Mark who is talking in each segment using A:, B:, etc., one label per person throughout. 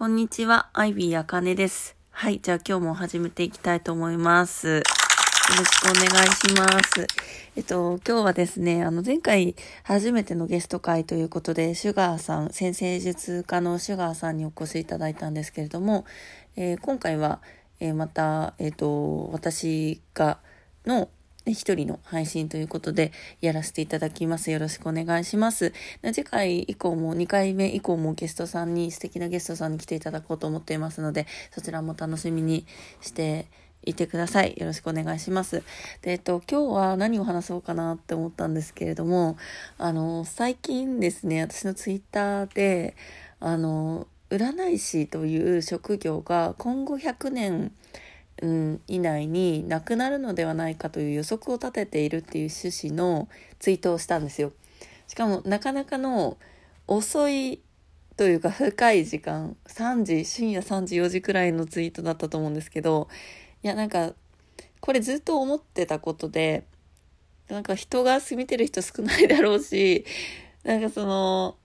A: こんにちは、アイビーあかねです。はい、じゃあ今日も始めていきたいと思います。よろしくお願いします。えっと、今日はですね、あの、前回初めてのゲスト会ということで、シュガーさん、先生術家のシュガーさんにお越しいただいたんですけれども、えー、今回は、えー、また、えっと、私が、の、一人の配信ということでやらせていただきます。よろしくお願いします。次回以降も、2回目以降もゲストさんに、素敵なゲストさんに来ていただこうと思っていますので、そちらも楽しみにしていてください。よろしくお願いします。で、えっと、今日は何を話そうかなって思ったんですけれども、あの、最近ですね、私のツイッターで、あの、占い師という職業が今後100年、うん、以内になくなるのではないかという予測を立てているっていう趣旨のツイートをしたんですよ。しかもなかなかの遅いというか深い時間3時深夜3時4時くらいのツイートだったと思うんですけどいやなんかこれずっと思ってたことでなんか人が見てる人少ないだろうしなんかその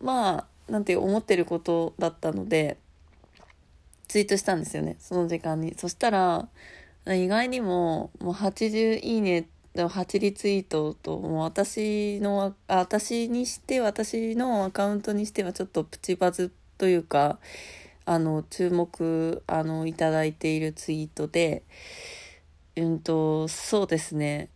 A: まあなんて思ってることだったのでツイートしたんですよね。その時間に。そしたら、意外にも、もう80いいね、8リツイートと、もう私の、私にして、私のアカウントにしてはちょっとプチバズというか、あの、注目、あの、いただいているツイートで、うんと、そうですね。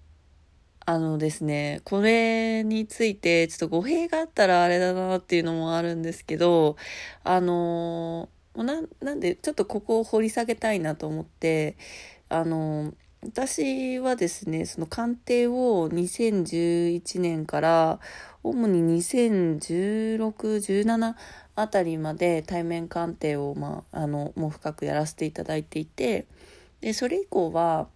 A: あのですね、これについて、ちょっと語弊があったらあれだなっていうのもあるんですけど、あのーななんでちょっとここを掘り下げたいなと思ってあの私はですねその鑑定を2011年から主に201617あたりまで対面鑑定を、まあ、あのもう深くやらせていただいていてでそれ以降は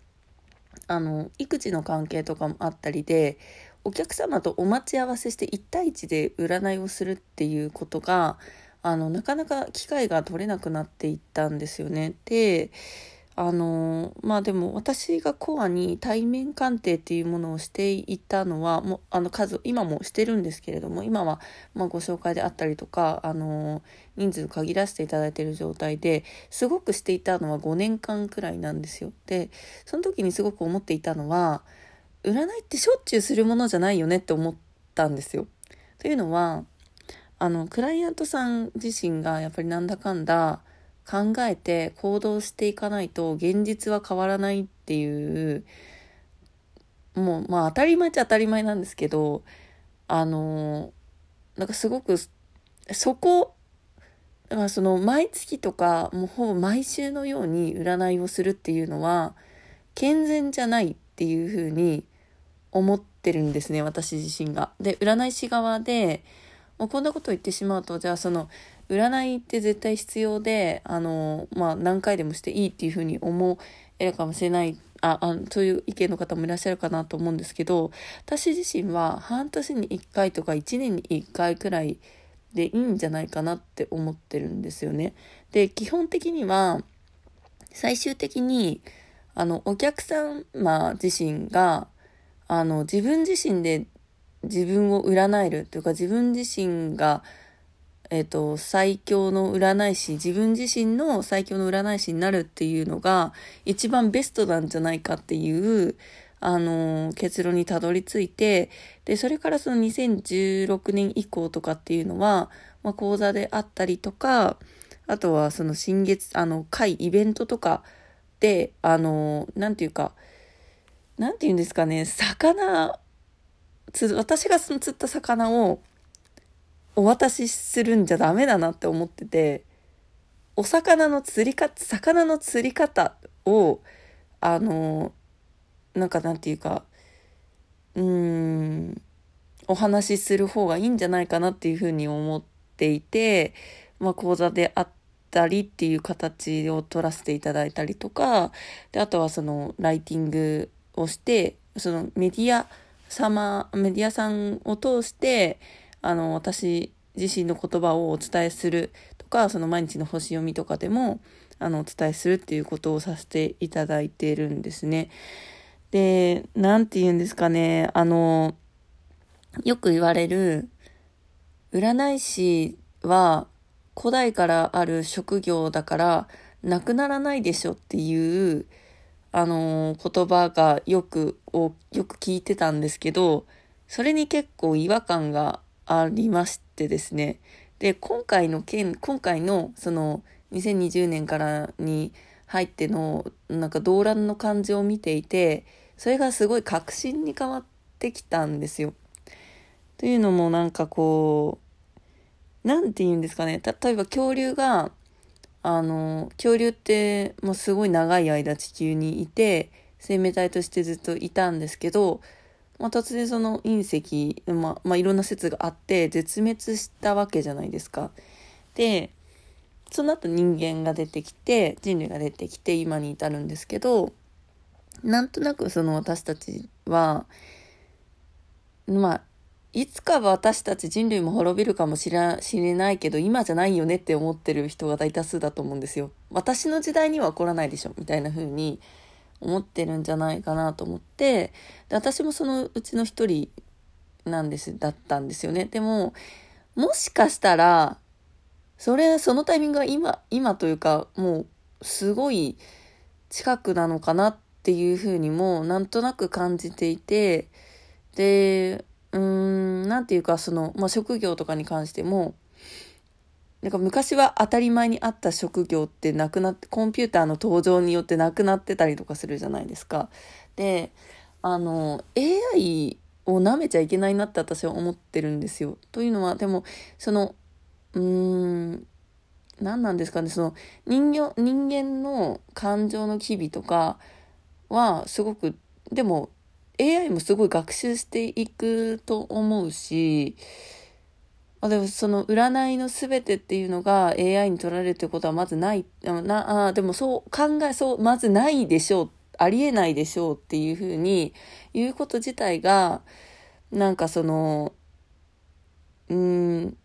A: あの育児の関係とかもあったりでお客様とお待ち合わせして1対1で占いをするっていうことがあのなかなか機会が取れなくなっていったんですよね。であのまあでも私がコアに対面鑑定っていうものをしていたのはもうあの数今もしてるんですけれども今はまご紹介であったりとかあの人数限らせていただいている状態ですごくしていたのは5年間くらいなんですよ。でその時にすごく思っていたのは占いってしょっちゅうするものじゃないよねって思ったんですよ。というのはあの、クライアントさん自身がやっぱりなんだかんだ考えて行動していかないと現実は変わらないっていう、もう、まあ当たり前っちゃ当たり前なんですけど、あの、なんかすごく、そこ、だからその毎月とか、もうほぼ毎週のように占いをするっていうのは、健全じゃないっていうふうに思ってるんですね、私自身が。で、占い師側で、もうこんなことを言ってしまうと、じゃあその、占いって絶対必要で、あの、まあ、何回でもしていいっていうふうに思えるかもしれない、あ、あそういう意見の方もいらっしゃるかなと思うんですけど、私自身は半年に1回とか1年に1回くらいでいいんじゃないかなって思ってるんですよね。で、基本的には、最終的に、あの、お客様自身が、あの、自分自身で自分を占えるというか自分自身が、えっ、ー、と、最強の占い師、自分自身の最強の占い師になるっていうのが一番ベストなんじゃないかっていう、あの、結論にたどり着いて、で、それからその2016年以降とかっていうのは、まあ、講座であったりとか、あとはその新月、あの、会、イベントとかで、あの、なんていうか、なんて言うんですかね、魚私がその釣った魚をお渡しするんじゃダメだなって思ってて、お魚の釣り方、魚の釣り方を、あの、なんかなんていうか、うーん、お話しする方がいいんじゃないかなっていうふうに思っていて、まあ講座であったりっていう形を取らせていただいたりとか、で、あとはそのライティングをして、そのメディア、様、メディアさんを通して、あの、私自身の言葉をお伝えするとか、その毎日の星読みとかでも、あの、お伝えするっていうことをさせていただいてるんですね。で、なんて言うんですかね、あの、よく言われる、占い師は古代からある職業だからなくならないでしょっていうあの言葉がよくをよく聞いてたんですけどそれに結構違和感がありましてですねで今回の件今回のその2020年からに入ってのなんか動乱の感じを見ていてそれがすごい確信に変わってきたんですよ。というのもなんかこう何て言うんですかね例えば恐竜があの恐竜ってもうすごい長い間地球にいて生命体としてずっといたんですけど、まあ、突然その隕石、まあ、まあいろんな説があって絶滅したわけじゃないですか。でその後人間が出てきて人類が出てきて今に至るんですけどなんとなくその私たちはまあいつか私たち人類も滅びるかもしれないけど今じゃないよねって思ってる人が大多数だと思うんですよ。私の時代には起こらないでしょみたいな風に思ってるんじゃないかなと思ってで私もそのうちの一人なんですだったんですよね。でももしかしたらそれそのタイミングが今今というかもうすごい近くなのかなっていうふうにもなんとなく感じていてでうーん何て言うかその、まあ、職業とかに関してもなんか昔は当たり前にあった職業ってなくなってコンピューターの登場によってなくなってたりとかするじゃないですか。であの AI を舐めちゃいけないなって私は思ってるんですよ。というのはでもそのうーん何なんですかねその人形人間の感情の機微とかはすごくでも AI もすごい学習していくと思うしあでもその占いの全てっていうのが AI に取られるってことはまずないなあでもそう考えそうまずないでしょうありえないでしょうっていうふうに言うこと自体がなんかそのうん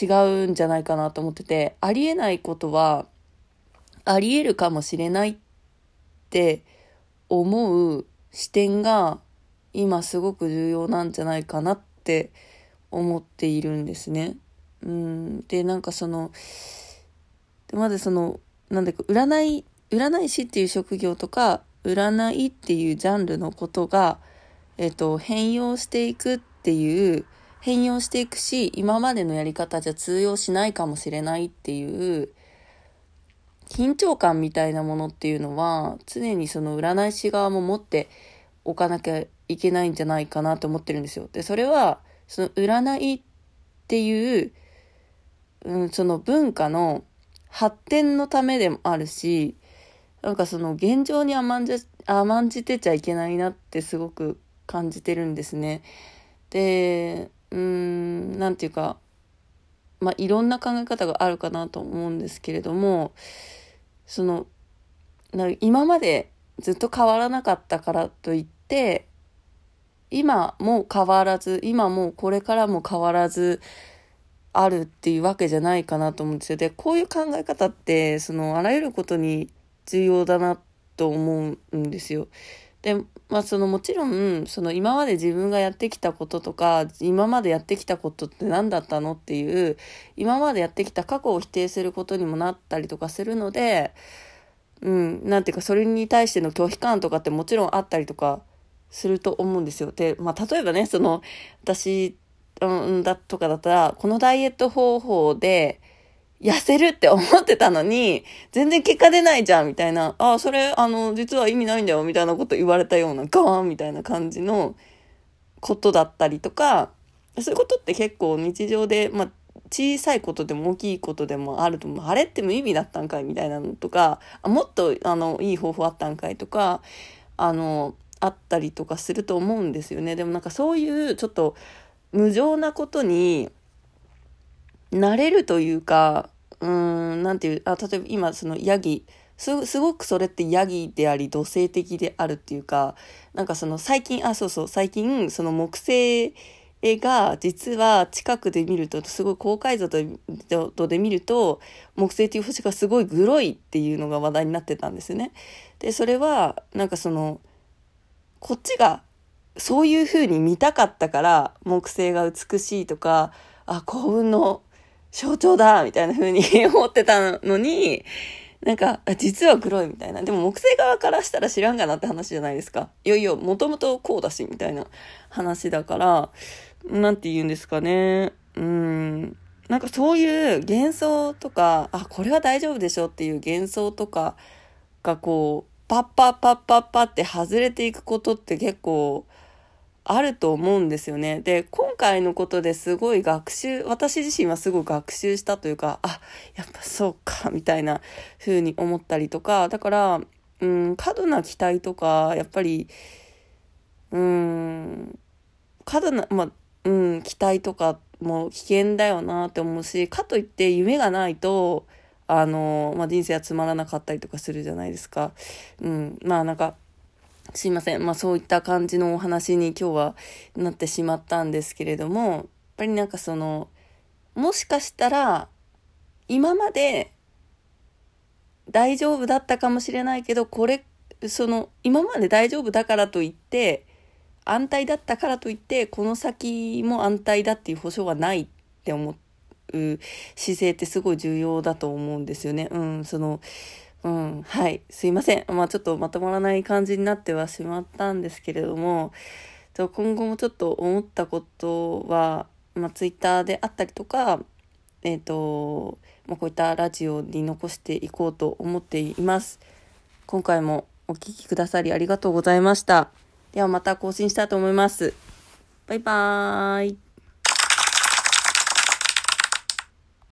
A: 違うんじゃないかなと思っててありえないことはありえるかもしれないって思う視点が今すごく重要なんじゃないかなって思っているんですね。うん、でなんかそのまずそのなんだか占い占い師っていう職業とか占いっていうジャンルのことが、えっと、変容していくっていう変容していくし今までのやり方じゃ通用しないかもしれないっていう緊張感みたいなものっていうのは常にその占い師側も持っておかなきゃいけないんじゃないかなと思ってるんですよ。でそれはその占いっていう、うん、その文化の発展のためでもあるしなんかその現状に甘んじ甘んじてちゃいけないなってすごく感じてるんですね。でうーん、なんていうか、まあ、いろんな考え方があるかなと思うんですけれども、その、な今までずっと変わらなかったからといって、今も変わらず、今もこれからも変わらずあるっていうわけじゃないかなと思うんですよ。で、こういう考え方って、その、あらゆることに重要だなと思うんですよ。で、まあそのもちろん、その今まで自分がやってきたこととか、今までやってきたことって何だったのっていう、今までやってきた過去を否定することにもなったりとかするので、うん、なんていうかそれに対しての拒否感とかってもちろんあったりとかすると思うんですよ。で、まあ例えばね、その、私、うん、だとかだったら、このダイエット方法で、痩せるって思ってたのに、全然結果出ないじゃん、みたいな。あ、それ、あの、実は意味ないんだよ、みたいなこと言われたような、ガーンみたいな感じのことだったりとか、そういうことって結構日常で、まあ、小さいことでも大きいことでもあると思う。あれって無意味だったんかいみたいなのとか、もっと、あの、いい方法あったんかいとか、あの、あったりとかすると思うんですよね。でもなんかそういうちょっと無情なことになれるというか、うーん、なんていう、あ、例えば今そのヤギ、すすごくそれってヤギであり土星的であるっていうか、なんかその最近、あ、そうそう、最近その木星が実は近くで見ると、すごい高解像度で見ると、木星っていう星がすごいグロいっていうのが話題になってたんですよね。で、それは、なんかその、こっちがそういう風に見たかったから、木星が美しいとか、あ、幸運の象徴だみたいな風に思ってたのに、なんか、実は黒いみたいな。でも木星側からしたら知らんがなって話じゃないですか。いよいよ、もともとこうだし、みたいな話だから、なんて言うんですかね。うん。なんかそういう幻想とか、あ、これは大丈夫でしょっていう幻想とかがこう、パッパッパッパッパって外れていくことって結構あると思うんですよね。で、今回のことですごい学習、私自身はすごい学習したというか、あ、やっぱそうか、みたいな風に思ったりとか、だから、うん、過度な期待とか、やっぱり、うん、過度な、まあ、うん、期待とかも危険だよなって思うし、かといって夢がないと、あの、まあ、人生はつまらなかったりとかするじゃないですか。うん。まあなんか、すいません。まあそういった感じのお話に今日はなってしまったんですけれども、やっぱりなんかその、もしかしたら、今まで大丈夫だったかもしれないけど、これ、その、今まで大丈夫だからといって、安泰だったからといって、この先も安泰だっていう保証はないって思う姿勢ってすごい重要だと思うんですよね。うん、その、うん、はい、すいません。まあちょっとまとまらない感じになってはしまったんですけれども、今後もちょっと思ったことは、まあツイッターであったりとか、えっ、ー、と、まあ、こういったラジオに残していこうと思っています。今回もお聴きくださりありがとうございました。ではまた更新したいと思います。バイバーイ。